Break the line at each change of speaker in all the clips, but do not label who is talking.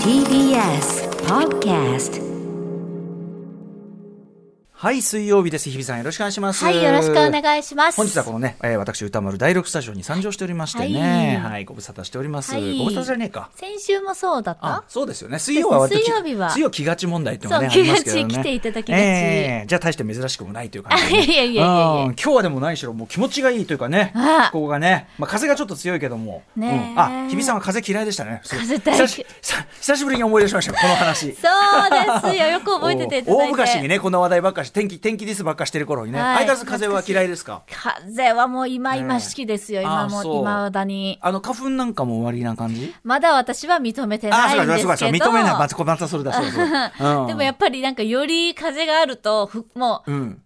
TBS Podcast
はい、水曜日です。日比さんよろしくお願いします。
はい、よろしくお願いします。
本日はこのね、えー、私歌丸第六スタジオに参上しておりましてね、はい、はい、ご無沙汰しております。
はい、
ご無沙汰じゃねえか。
先週もそうだった
そうですよね。水曜は
水曜日は
水曜気がち問題ってのがね。
気がち来ていただきがち
えーじゃあ大して珍しくもないという感じで、ね。
いやいやいや
今日はでも何しろもう気持ちがいいというかね、ここがね、まあ風がちょっと強いけども、
ねえ
うんあ、日比さんは風嫌いでしたね。
風大嫌い
久しぶりに思い出しましたこの話。
そうですよ。よく覚えてていただいて。
大昔にねこの話題ばっかし天気天気ディスばっかしてる頃にね、
はい。
相変わらず風は嫌いですか？
風はもう今今しきですよ、
ええ
今も、今だに。
あの花粉なんかも終わりな感じ？
まだ私は認めて
あ
ないんです
そうかそう
けど。
かそうか。認めない。またまたそれだそうだそう。うん。
でもやっぱりなんかより風があると、ふもう、
うん。
あ、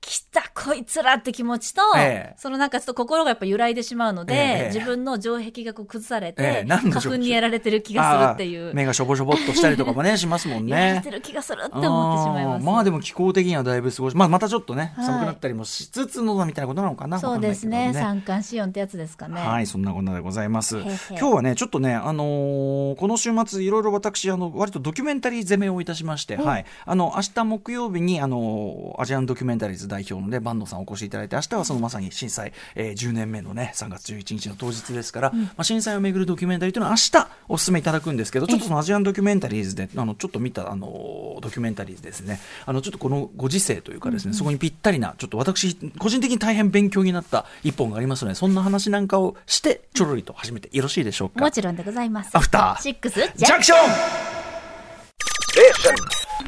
来たこいつらって気持ちと、
ええ
そのなんかちょっと心がやっぱ揺らいでしまうので、
ええ
自分の城壁がこう崩されて、花粉にやられてる気がするっていう。
目がしょぼしょぼっとしたりとかもねしますもんね
やられてる気がするって思ってしまいます。
まあでも気候的にはだいぶ過ごし、まあ、またちょっとね
はい
寒くなったりもしつつのみたいなことなのかな
そうですね。三寒四温ってやつですかね。
はい、そんなこんなでございます。今日はね、ちょっとね、あのーこの週末、いろいろ私、あの、割とドキュメンタリー攻めをいたしまして、はい、あの、明日木曜日に、あのーアジアンドキュメンタリーズ代表のね、坂東さんお越しいただいて、明日はそのまさに震災、えー10年目のね、3月11日の当日ですから、まあ、震災をめぐるドキュメンタリーというのは明日お勧めいただくんですけど、ちょっとそのアジアンドキュメンタリーズで、あの、ちょっと見た、あのードキュメンタリーズですね、あの、ちょっとこのご時世というかですね、そこにぴったりな、ちょっと私、個人的に大変勉強になった一本がありますので、そんな話なんかをして、ちょろりと始めてよろしいでしょうか？
もちろんでございます。
アフター
シックスジ
ジャンクション.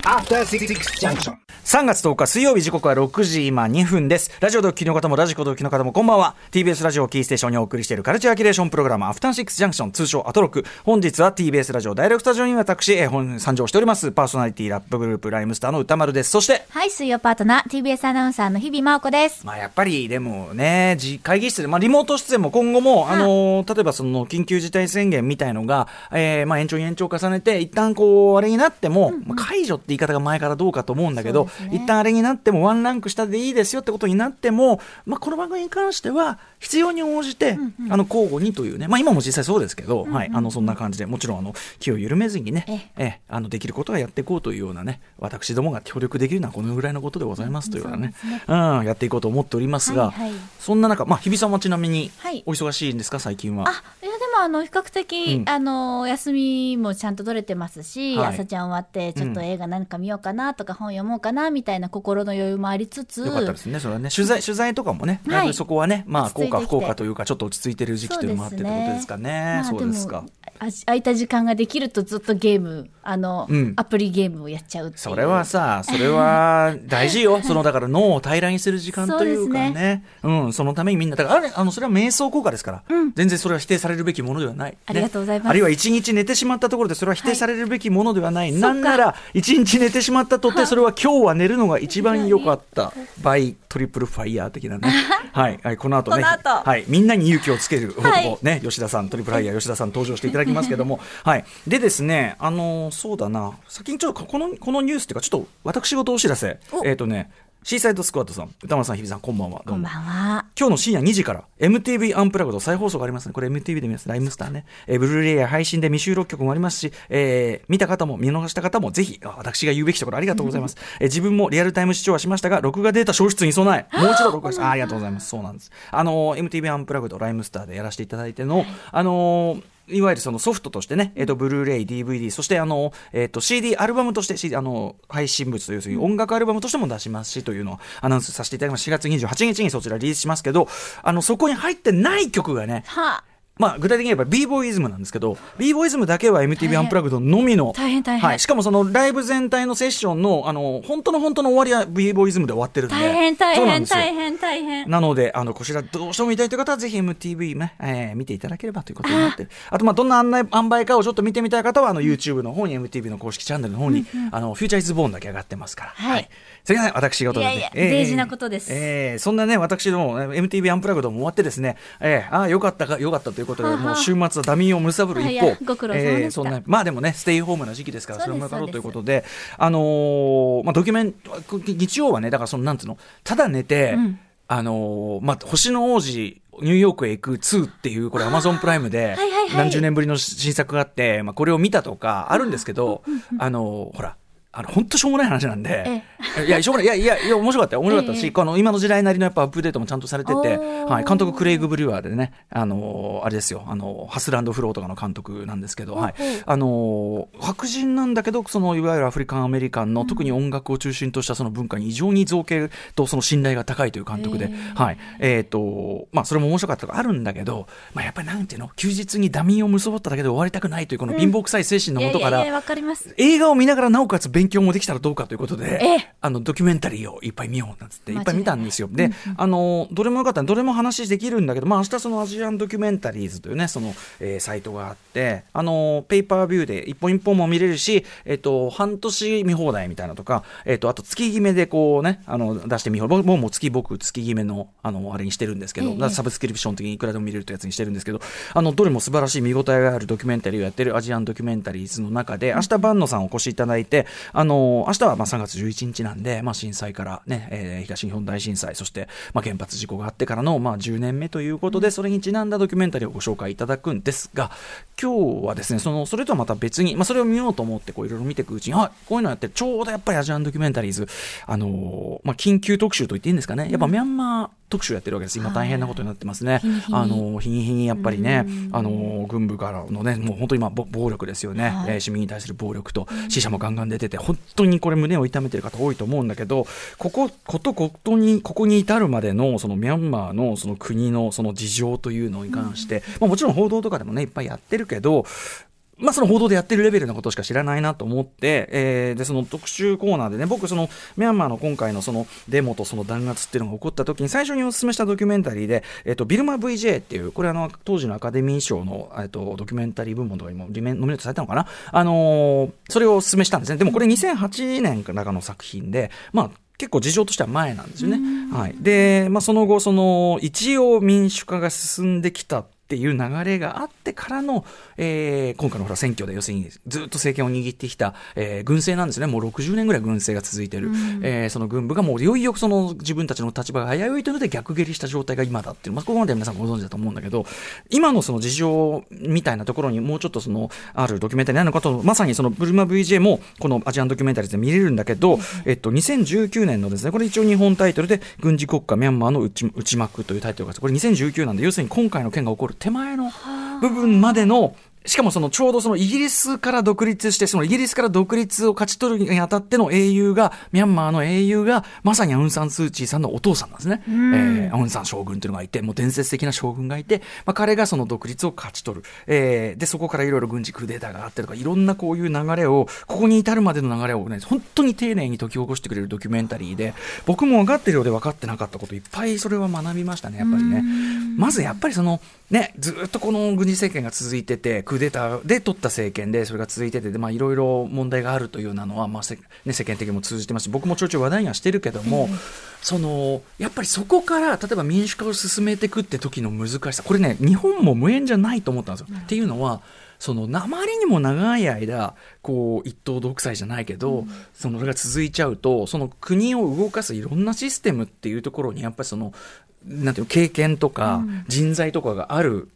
3月10日水曜日時刻は6時今2分です。ラジオドッキリの方もラジコドッキリの方もこんばんは。TBS ラジオをキーステーションにお送りしているカルチャーキュレーションプログラムアフターシックスジャンクション通称アトロク。本日は TBS ラジオダイレクトスタジオに私、えー本参上しております。パーソナリティラップグループライムスターの歌丸です。そして
はい、水曜パートナー、TBS アナウンサーの日々真央子です。
まあやっぱりでもね、じ会議室で、まあリモート出演も今後も、あのー例えばその緊急事態宣言みたいのが、えーまあ延長に延長を重ねて、一旦こう、あれになっても、まあ解除って言い方が前からどうかと思うんだけど、
ね。
一旦あれになってもワンランク下でいいですよってことになっても、まあこの番組に関しては、必要に応じて、あの交互にというね、まあ今も実際そうですけど、はい、あのそんな感じで、もちろんあの気を緩めずにね、ええ。あのできることはやっていこうというようなね、私どもが協力できるのはこのぐらいのことでございますというようなね、うん、やっていこうと思っておりますが、
はいはい。
そんな中、まあ日比さんはちなみに
はい。
お忙しいんですか、最近は？
もあの、比較的、
うん。
あの、休みもちゃんと取れてますし、
はい。
朝ちゃん終わって、ちょっと映画何か見ようかなとか、本読もうかな、みたいな心の余裕もありつつ、
よかったですね、それはね、取材取材とかもね、
はい。
だいぶそこはね、まあ、
落ち着いてきて。
効果、不効果というか、ちょっと落ち着いてる時期というのもあってってことですかね、
まあ
そうですか。
も。あ空いた時間ができるとずっとゲーム、あの、
うん。
アプリゲームをやっちゃう。
それはさ、それは大事よ、そのだから脳を平らにする時間というか
そう
ね、うん、そのためにみんな、だからあれ、あのそれは瞑想効果ですから、全然それは否定されるべきものではない、ね。
ありがとうございます。
あるいは一日寝てしまったところで、それは否定されるべきものではない、
い
なんなら、一日寝てしまったとて、それは今日は寝るのが一番良かった、 by トリプルファイヤー的なね、はい、はい、この後ね、はい、みんなに勇気をつける男、
はい。
ね、吉田さん、トリプルファイヤー吉田さん登場していただきますけども、はい、でですね、あのそうだな、先にちょっとこのこのニュースっていうか、ちょっと私事お知らせ、えっ、とね、シーサイドスクワットさん、歌丸さん、日比さん、こんばんは。ど
こ
うんも
ばんは。
今日の深夜2時から MTV アンプラグド再放送がありますね。これ MTV で見ます。ライムスターね。えーブルーレイや配信で未収録曲もありますし、えー見た方も見逃した方もぜひ、あ私が言うべきところありがとうございます。えー自分もリアルタイム視聴はしましたが、録画データ消失に備え、もう一度録画して、あありがとうございます。そうなんです。あのー MTV アンプラグドライムスターでやらせていただいての、あのーいわゆるそのソフトとしてね、えっ、と、ブルーレイ、DVD、そしてあの、えっ、と、CD、アルバムとして、CD、あの、配信物という、そう音楽アルバムとしても出しますし、というのをアナウンスさせていただきます。4月28日にそちらリリースしますけど、あの、そこに入ってない曲がね、
は
まあ、具体的に言えば b ボーイズムなんですけど b ボーイズムだけは MTV アンプラグドのみの
大変大変。
はい、しかもそのライブ全体のセッションのあの本当の本当の終わりは b ボーイズムで終わってるんで。
大変大変大変大変。
なので、あの、こちらどうしても見たいという方は、ぜひ MTV ね、えー見ていただければということになって。る。あと、まあ、どんな案内、塩梅かをちょっと見てみたい方は、あの、YouTube の方に、MTV の公式チャンネルの方に、あの、フューチャーイズボーンだけ上がってますから。
はい
それがね、私事で、ね。
いやいや
えー
大事なことです。
えーそんなね、私ども、えー MTV アンプラグドも終わってですね、えーああ、よかったか、よかったということで、
はあはあ。
もう週末はダミーを貪る一方。
ご苦労様で
えーそんな、まあでもね、ステイホームな時期ですから、それもよかろうということで、あのーまあ、ドキュメント、日曜はね、だからその、なんつうの、ただ寝て、
うん。
あのーまあ、星の王子ニューヨークへ行く2っていう、これアマゾンプライムで何十年ぶりの新作があって、まあこれを見たとかあるんですけど、あの、ほら、あの、本当しょうもない話なんで、いや、しょうもない、いや、いや、いや、面白かったよ。面白かったし、
ええ
この今の時代なりのやっぱアップデートもちゃんとされてて、はい、監督クレイグ・ブリュワーでね、あの、あれですよ、あの、ハスランド・フローとかの監督なんですけど、はい。あの、白人なんだけど、その、いわゆるアフリカン・アメリカンの、特に音楽を中心としたその文化に異常に造形とその信頼が高いという監督で、
へえ。
はい。えっ、と、まあ、それも面白かったとかあるんだけど、まあ、やっぱりなんていうの、休日にダミーを結ばっただけで終わりたくないという、この貧乏臭い精神のもとから。映画を見ながらなおかつ勉強もできたらどうかということで、
ええ
あの、ドキュメンタリーをいっぱい見ようなんつって、いっぱい見たんですよ。で
間違いない、
あの、どれもよかったどれも話できるんだけど、まあ、明日そのアジアンドキュメンタリーズというね、その、えーサイトがあって、あの、ペーパービューで一本一本も見れるし、えっ、と、半年見放題みたいなとか、えっ、と、あと月決めでこうね、あの、出して見放題。僕もうもう月僕、月決めの、あの、あれにしてるんですけど、
ええ
サブスクリプション的にいくらでも見れるというやつにしてるんですけど、あの、どれも素晴らしい見応えがあるドキュメンタリーをやってるアジアンドキュメンタリーズの中で、明日万野さんお越しいただいて、あの、明日はまあ3月11日なんで、まあ震災からね、えー東日本大震災、そして、まあ原発事故があってからの、まあ10年目ということで、それにちなんだドキュメンタリーをご紹介いただくんですが、今日はですね、その、それとはまた別に、まあそれを見ようと思って、こういろいろ見ていくうちに、あ、こういうのやって、ちょうどやっぱりアジアンドキュメンタリーズ、あのーまあ緊急特集と言っていいんですかね、やっぱミャンマー特集やってるわけです。今大変なことになってますね。あのー日に日にやっぱりね
うん、
あのー軍部からのね、もう本当に今、ぼ暴力ですよね、
はい。
えー市民に対する暴力と、死者もガンガン出てて、本当にこれ、胸を痛めてる方多いと思うんだけど、ここ、ことことに、ここに至るまでの、そのミャンマーのその国のその事情というのに関して、まあ、もちろん報道とかでもね、いっぱいやってるけど、まあ、その報道でやってるレベルのことしか知らないなと思って、えーで、その特集コーナーでね、僕、その、ミャンマーの今回のそのデモとその弾圧っていうのが起こった時に、最初にお勧めしたドキュメンタリーで、えっ、と、ビルマ VJ っていう、これあの、当時のアカデミー賞の、えっ、と、ドキュメンタリー部門とかにもリメノミネートされたのかな？あのーそれをお勧めしたんですね。でもこれ2008年かなんかの作品で、まあ、結構事情としては前なんですよね。はい。で、まあ、その後、その、一応民主化が進んできたっていう流れがあってからの、えー今回のほら選挙で要するにずっと政権を握ってきた、えー軍政なんですね。もう60年ぐらい軍政が続いてる。えーその軍部がもういよいよその自分たちの立場が危ういというので逆蹴りした状態が今だっていう、まあ、ここまでは皆さんご存知だと思うんだけど、今のその事情みたいなところにもうちょっとその、あるドキュメンタリーなのかと、まさにそのブルマ VJ もこのアジアンドキュメンタリーで見れるんだけど、えっと、2019年のですね、これ一応日本タイトルで、軍事国家ミャンマーの内内幕というタイトルがこれ2019なんで、要するに今回の件が起こる手前の部分までの、しかもそのちょうどそのイギリスから独立して、そのイギリスから独立を勝ち取るにあたっての英雄が、ミャンマーの英雄が、まさにアウン・サン・スー・チーさんのお父さんなんですね。えーアウン・サン将軍というのがいて、もう伝説的な将軍がいて、まあ、彼がその独立を勝ち取る。えーで、そこからいろいろ軍事クーデターがあってとか、いろんなこういう流れを、ここに至るまでの流れをね、本当に丁寧に解き起こしてくれるドキュメンタリーで、僕も分かってるようで分かってなかったこといっぱいそれは学びましたね、やっぱりね。まずやっぱりその、ね、ずっとこの軍事政権が続いてて、クーデターで取った政権で、それが続いてて、でまあいろいろ問題があるというようなのは、まあせね、世間的にも通じてますし、僕もちょいちょい話題にはしてるけども、その、やっぱりそこから、例えば民主化を進めていくって時の難しさ、これね、日本も無縁じゃないと思ったんですよ。っていうのは、そのあまりにも長い間こう一党独裁じゃないけど、そのそれが続いちゃうとその国を動かすいろんなシステムっていうところにやっぱりそのなんていうの経験とか人材とかがある。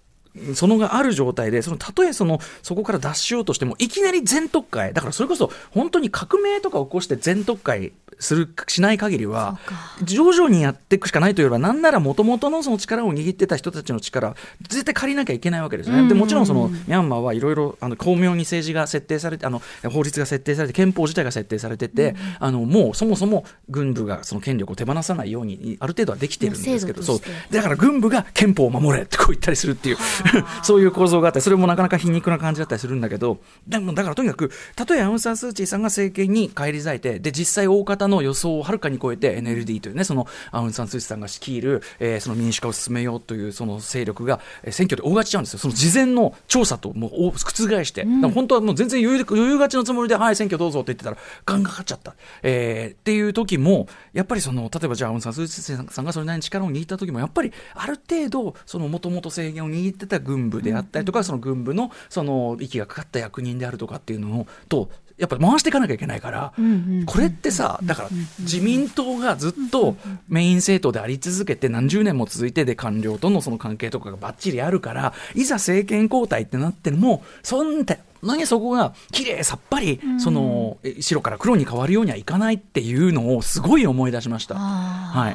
そのがある状態で、その、たとえその、そこから脱しようとしても、いきなり全特会、だからそれこそ、本当に革命とか起こして全特会する、しない限りは徐々にやっていくしかないというよりは、なんなら元々のその力を握ってた人たちの力、絶対借りなきゃいけないわけですよね。で、もちろんその、ミャンマーはいろいろ、あの、巧妙に政治が設定されて、あの、法律が設定されて、憲法自体が設定されてて、あの、もうそもそも軍部がその権力を手放さないように、ある程度はできているんですけど、そう。だから軍部が憲法を守れってこう言ったりするっていう、そういう構造があって、それもなかなか皮肉な感じだったりするんだけど、でもだからとにかく、たとえアウン・サン・スー・チーさんが政権に返り咲いて、で、実際大方の予想をはるかに超えて NLD というね、そのアウン・サン・スー・チーさんが率いる、えーその民主化を進めようというその勢力が、えー選挙で大勝ちしちゃうんですよ。その事前の調査ともうお覆して、だから本当はもう全然余裕で余裕勝ちのつもりで、はい、選挙どうぞって言ってたら、ガンガン勝っちゃった。えーっていう時も、やっぱりその、例えばじゃあアウン・サン・スー・チーさんがそれなりに力を握った時も、やっぱりある程度、そのもともと政権を握ってた軍部であったりとか、その軍部のその息がかかった役人であるとかっていうのをとやっぱり回していかなきゃいけないから、
うんうん
これってさだから自民党がずっとメイン政党であり続けて何十年も続いてで官僚とのその関係とかがばっちりあるからいざ政権交代ってなってもそんな何そこが綺麗さっぱり、そのえ白から黒に変わるようにはいかないっていうのをすごい思い出しました。は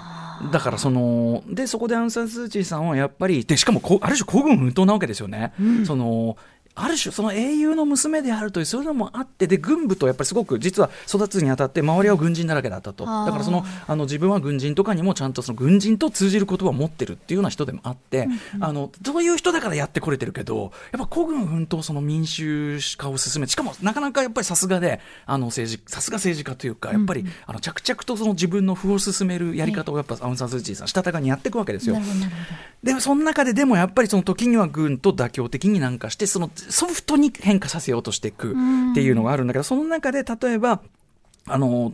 い、だからそのでそこでアウン・サン・スー・チーさんはやっぱりでしかもこある種孤軍奮闘なわけですよね。そのある種その英雄の娘であるというそういうのもあってで軍部とやっぱりすごく実は育つにあたって周りは軍人だらけだったと。だからそのあの自分は軍人とかにもちゃんとその軍人と通じる言葉を持ってるっていうような人でもあって、あのそういう人だからやってこれてるけどやっぱ孤軍奮闘その民主化を進めしかもなかなかやっぱりさすがであの政治さすが政治家というかやっぱり、あの着々とその自分の歩を進めるやり方をやっぱアウン・サン・スー・チーさんしたたかにやっていくわけですよでもその中ででもやっぱりその時には軍と妥協的になんかしてそのソフトに変化させようとしていくっていうのがあるんだけどその中で例えばあの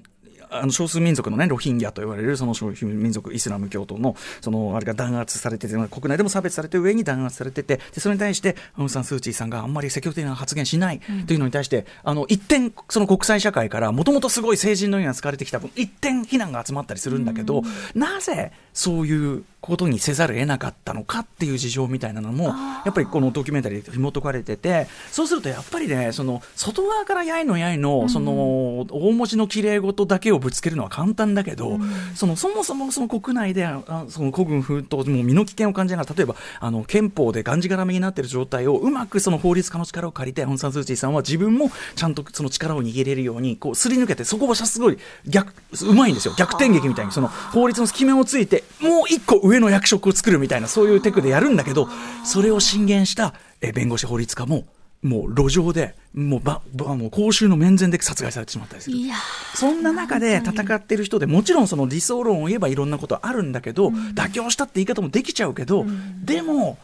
あの少数民族のね、ロヒンギャと言われるその少数民族イスラム教徒の、そのあれが弾圧されてて、国内でも差別されて上に弾圧されてて、でそれに対して、アウン・サン・スー・チーさんがあんまり積極的な発言しないというのに対して、あの、一点、その国際社会から、もともとすごい成人のように使われてきた分、一点非難が集まったりするんだけど、なぜそういうことにせざるを得なかったのかっていう事情みたいなのも、やっぱりこのドキュメンタリーで紐解かれてて、そうするとやっぱりね、その、外側からやいのやいの、その、大文字の綺麗事だけをぶつけるのは簡単だけど、その、そもそもその国内で、あその古軍奮闘、もう身の危険を感じながら、例えば、あの、憲法でがんじがらめになっている状態を、うまくその法律家の力を借りて、アウン・サン・スー・チーさんは自分もちゃんとその力を握れるように、こう、すり抜けて、そこはすごい逆、うまいんですよ。逆転劇みたいに、その、法律の隙間をついて、もう一個上の役職を作るみたいな、そういうテクでやるんだけど、それを進言した、え弁護士法律家も、もう路上で、もうば、ば、もう公衆の面前で殺害されてしまったりする。
どいや
そんな中で戦ってる人でもちろんその理想論を言えばいろんなことあるんだけど、妥協したって言い方もできちゃうけど、でも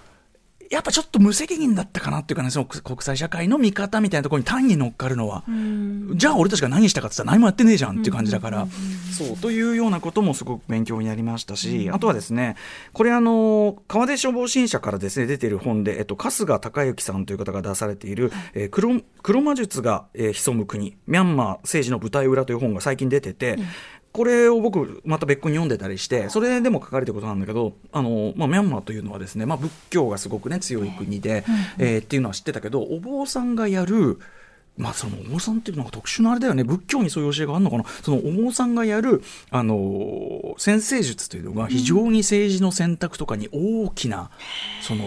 やっぱちょっと無責任だったかなっていうかねその国際社会の見方みたいなところに単に乗っかるのは、じゃあ俺たちが何したかって言ったら何もやってねえじゃんっていう感じだから、そうというようなこともすごく勉強になりましたし、あとはですねこれあの川出消防新社からですね出ている本で、えっと、春日孝之さんという方が出されている「えー黒黒魔術が、えー潜む国ミャンマー政治の舞台裏」という本が最近出てて、これを僕、また別個に読んでたりして、それでも書かれてることなんだけど、あの、まあ、ミャンマーというのはですね、まあ、仏教がすごくね、強い国で、えーっていうのは知ってたけど、お坊さんがやる、まあ、そのお坊さんっていうのが特殊なあれだよね、仏教にそういう教えがあるのかな、そのお坊さんがやる、あの、先生術というのが非常に政治の選択とかに大きな、その、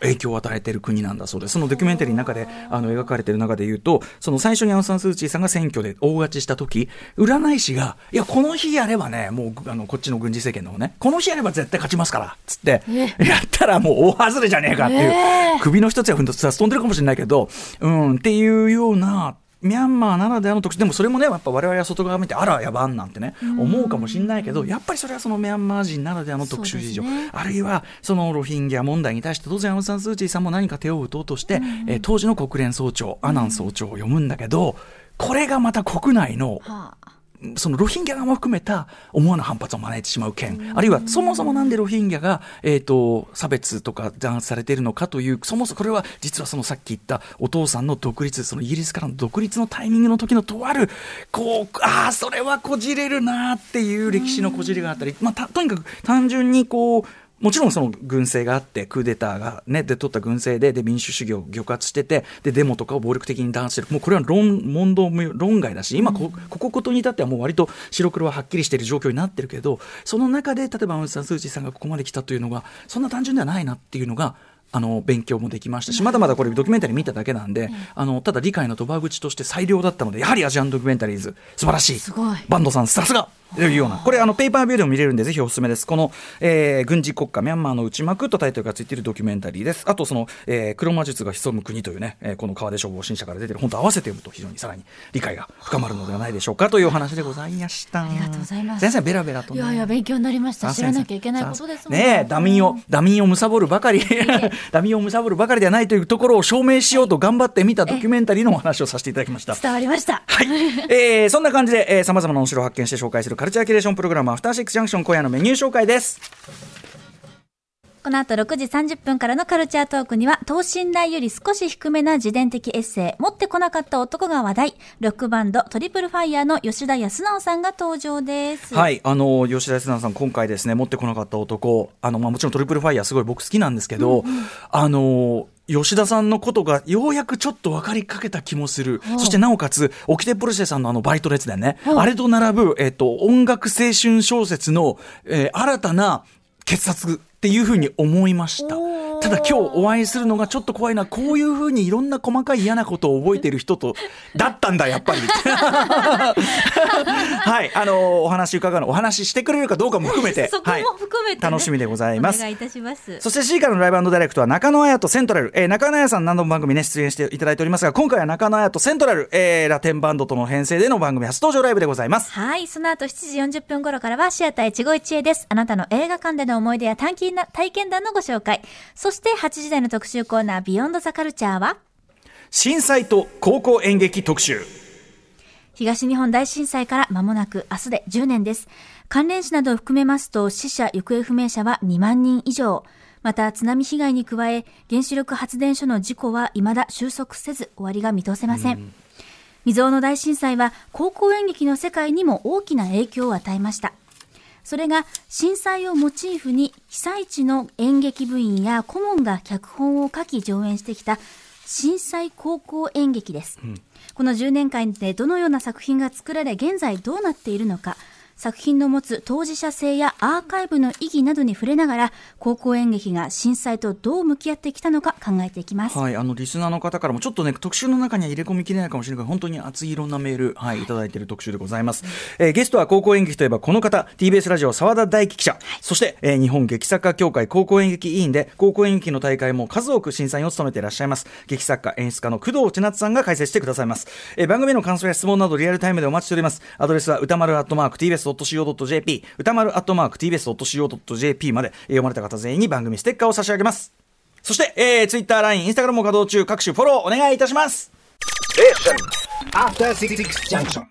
影響を与えている国なんだそうです。そのドキュメンタリーの中で、あの、描かれている中で言うと、その最初にアウン・サン・スー・チーさんが選挙で大勝ちした時、占い師が、いや、この日やればね、もう、あの、こっちの軍事政権の方ね、この日やれば絶対勝ちますから、つって、やったらもう大外れじゃねえかっていう、首の一つや二つ飛んでるかもしれないけど、うん、っていうような、ミャンマーならではの特殊でもそれもねやっぱ我々は外側見てあらやばんなんてね思うかもしれないけどやっぱりそれはそのミャンマー人ならではの特殊事情、
ね
あるいはそのロヒンギャ問題に対して当然アウン・サン・スー・チーさんも何か手を打とうとして、えー当時の国連総長アナン総長を読むんだけどこれがまた国内の
はあ
そのロヒンギャ側も含めた思わぬ反発を招いてしまう件、あるいはそもそもなんでロヒンギャが、えー、と差別とか弾圧されているのかという、そもそもこれは実はそのさっき言ったお父さんの独立、そのイギリスからの独立のタイミングの時のとある、こう、ああ、それはこじれるなっていう歴史のこじれがあったり、まあ、たとにかく単純にこう、もちろんその軍政があって、クーデターがね、で取った軍政で、で民主主義を抑圧してて、でデモとかを暴力的に弾圧してる。もうこれは論、問答無論外だし、今こ、ここことに至ってはもう割と白黒ははっきりしている状況になってるけど、その中で、例えばアウン・サン・スー・チーさんがここまで来たというのが、そんな単純ではないなっていうのが、あの勉強もできましたし、まだまだこれドキュメンタリー見ただけなんで、あのただ理解の賭場口として最良だったので、やはりアジアンドキュメンタリーズ、素晴らしい。
すごい。
バンドさん、さすが！というような、これ、あのペーパービューでも見れるんで、ぜひおすすめです。この、えー軍事国家、ミャンマーの内幕とタイトルがついているドキュメンタリーです。あと、その、えー黒魔術が潜む国というね、えーこの川出消防新社から出てる本と合わせて読むと、非常にさらに理解が深まるのではないでしょうかというお話でございました。あ
りがとうございます。
先生、ベラベラと、ね。
いやいや勉強になりました。知らなきゃいけないことです
ね。え、ダミンを、ダミンを貪るばかり、ダミンを貪るばかりではないというところを証明しようと頑張ってみたドキュメンタリーのお話をさせていただきました。
伝わりました
はい。えー、そんな感じで、えー、様々な面白を発見して紹介するカルチャーキュレーションプログラム、アフターシックスジャンクション、今夜のメニュー紹介です。
ここの後6時30分からのカルチャートークには、等身大より少し低めな自伝的エッセイ、持ってこなかった男が話題、ロックバンドトリプルファイヤーの吉田康直さんが登場です。
はい、あの吉田康直さん、今回ですね、持ってこなかった男、あのまあ、もちろんトリプルファイヤー、すごい僕好きなんですけど、あの吉田さんのことがようやくちょっと分かりかけた気もする、そしてなおかつ、オキテポルシェさんのあのバイト列伝ね、あれと並ぶ、えっと、音楽青春小説の、えー新たな傑作っていうふうに思いました。ただ今日お会いするのがちょっと怖いな、こういうふうにいろんな細かい嫌なことを覚えてる人と、だったんだ、やっぱり。はい、あのお話伺うの、お話ししてくれるかどうかも含めて、
そこ
はい
も含めて、ね
楽しみでございます
お願いいたします。
そして C からのライブダイレクトは中野綾とセントラル、えー中野綾さん何度も番組ね出演していただいておりますが今回は中野綾とセントラル、えーラテンバンドとの編成での番組初登場ライブでございます
はい。その後7時40分頃からはシアター一期一会です。あなたの映画館での思い出や短期な体験談のご紹介。そして8時台の特集コーナービヨンドザカルチャーは
震災と高校演劇特集
東日本大震災から間もなく明日で10年です。関連死などを含めますと死者・行方不明者は2万人以上。また津波被害に加え原子力発電所の事故は未だ収束せず終わりが見通せません。未曾有の大震災は高校演劇の世界にも大きな影響を与えました。それが震災をモチーフに被災地の演劇部員や顧問が脚本を書き上演してきた震災高校演劇です。この10年間でどのような作品が作られ現在どうなっているのか作品の持つ当事者性やアーカイブの意義などに触れながら高校演劇が震災とどう向き合ってきたのか考えていきます。
はい、あのリスナーの方からもちょっとね特集の中には入れ込みきれないかもしれないけど本当に熱いいろんなメールはいい。ただいている特集でございます、えーゲストは高校演劇といえばこの方 TBS ラジオ澤田大樹記者、そして、えー日本劇作家協会高校演劇委員で高校演劇の大会も数多く審査員を務めていらっしゃいます。劇作家演出家の工藤千夏さんが解説してくださいます、えー番組の感想や質問などリアルタイムでお待ちしております。アドレスは歌丸アットマーク TBS.CO.JP 歌丸アットマーク TBS.CO.JP まで読まれた方全員に番組ステッカーを差し上げますそして、えー、Twitter、LINE、Instagram も稼働中、各種フォローお願いいたします。
After Six Junction.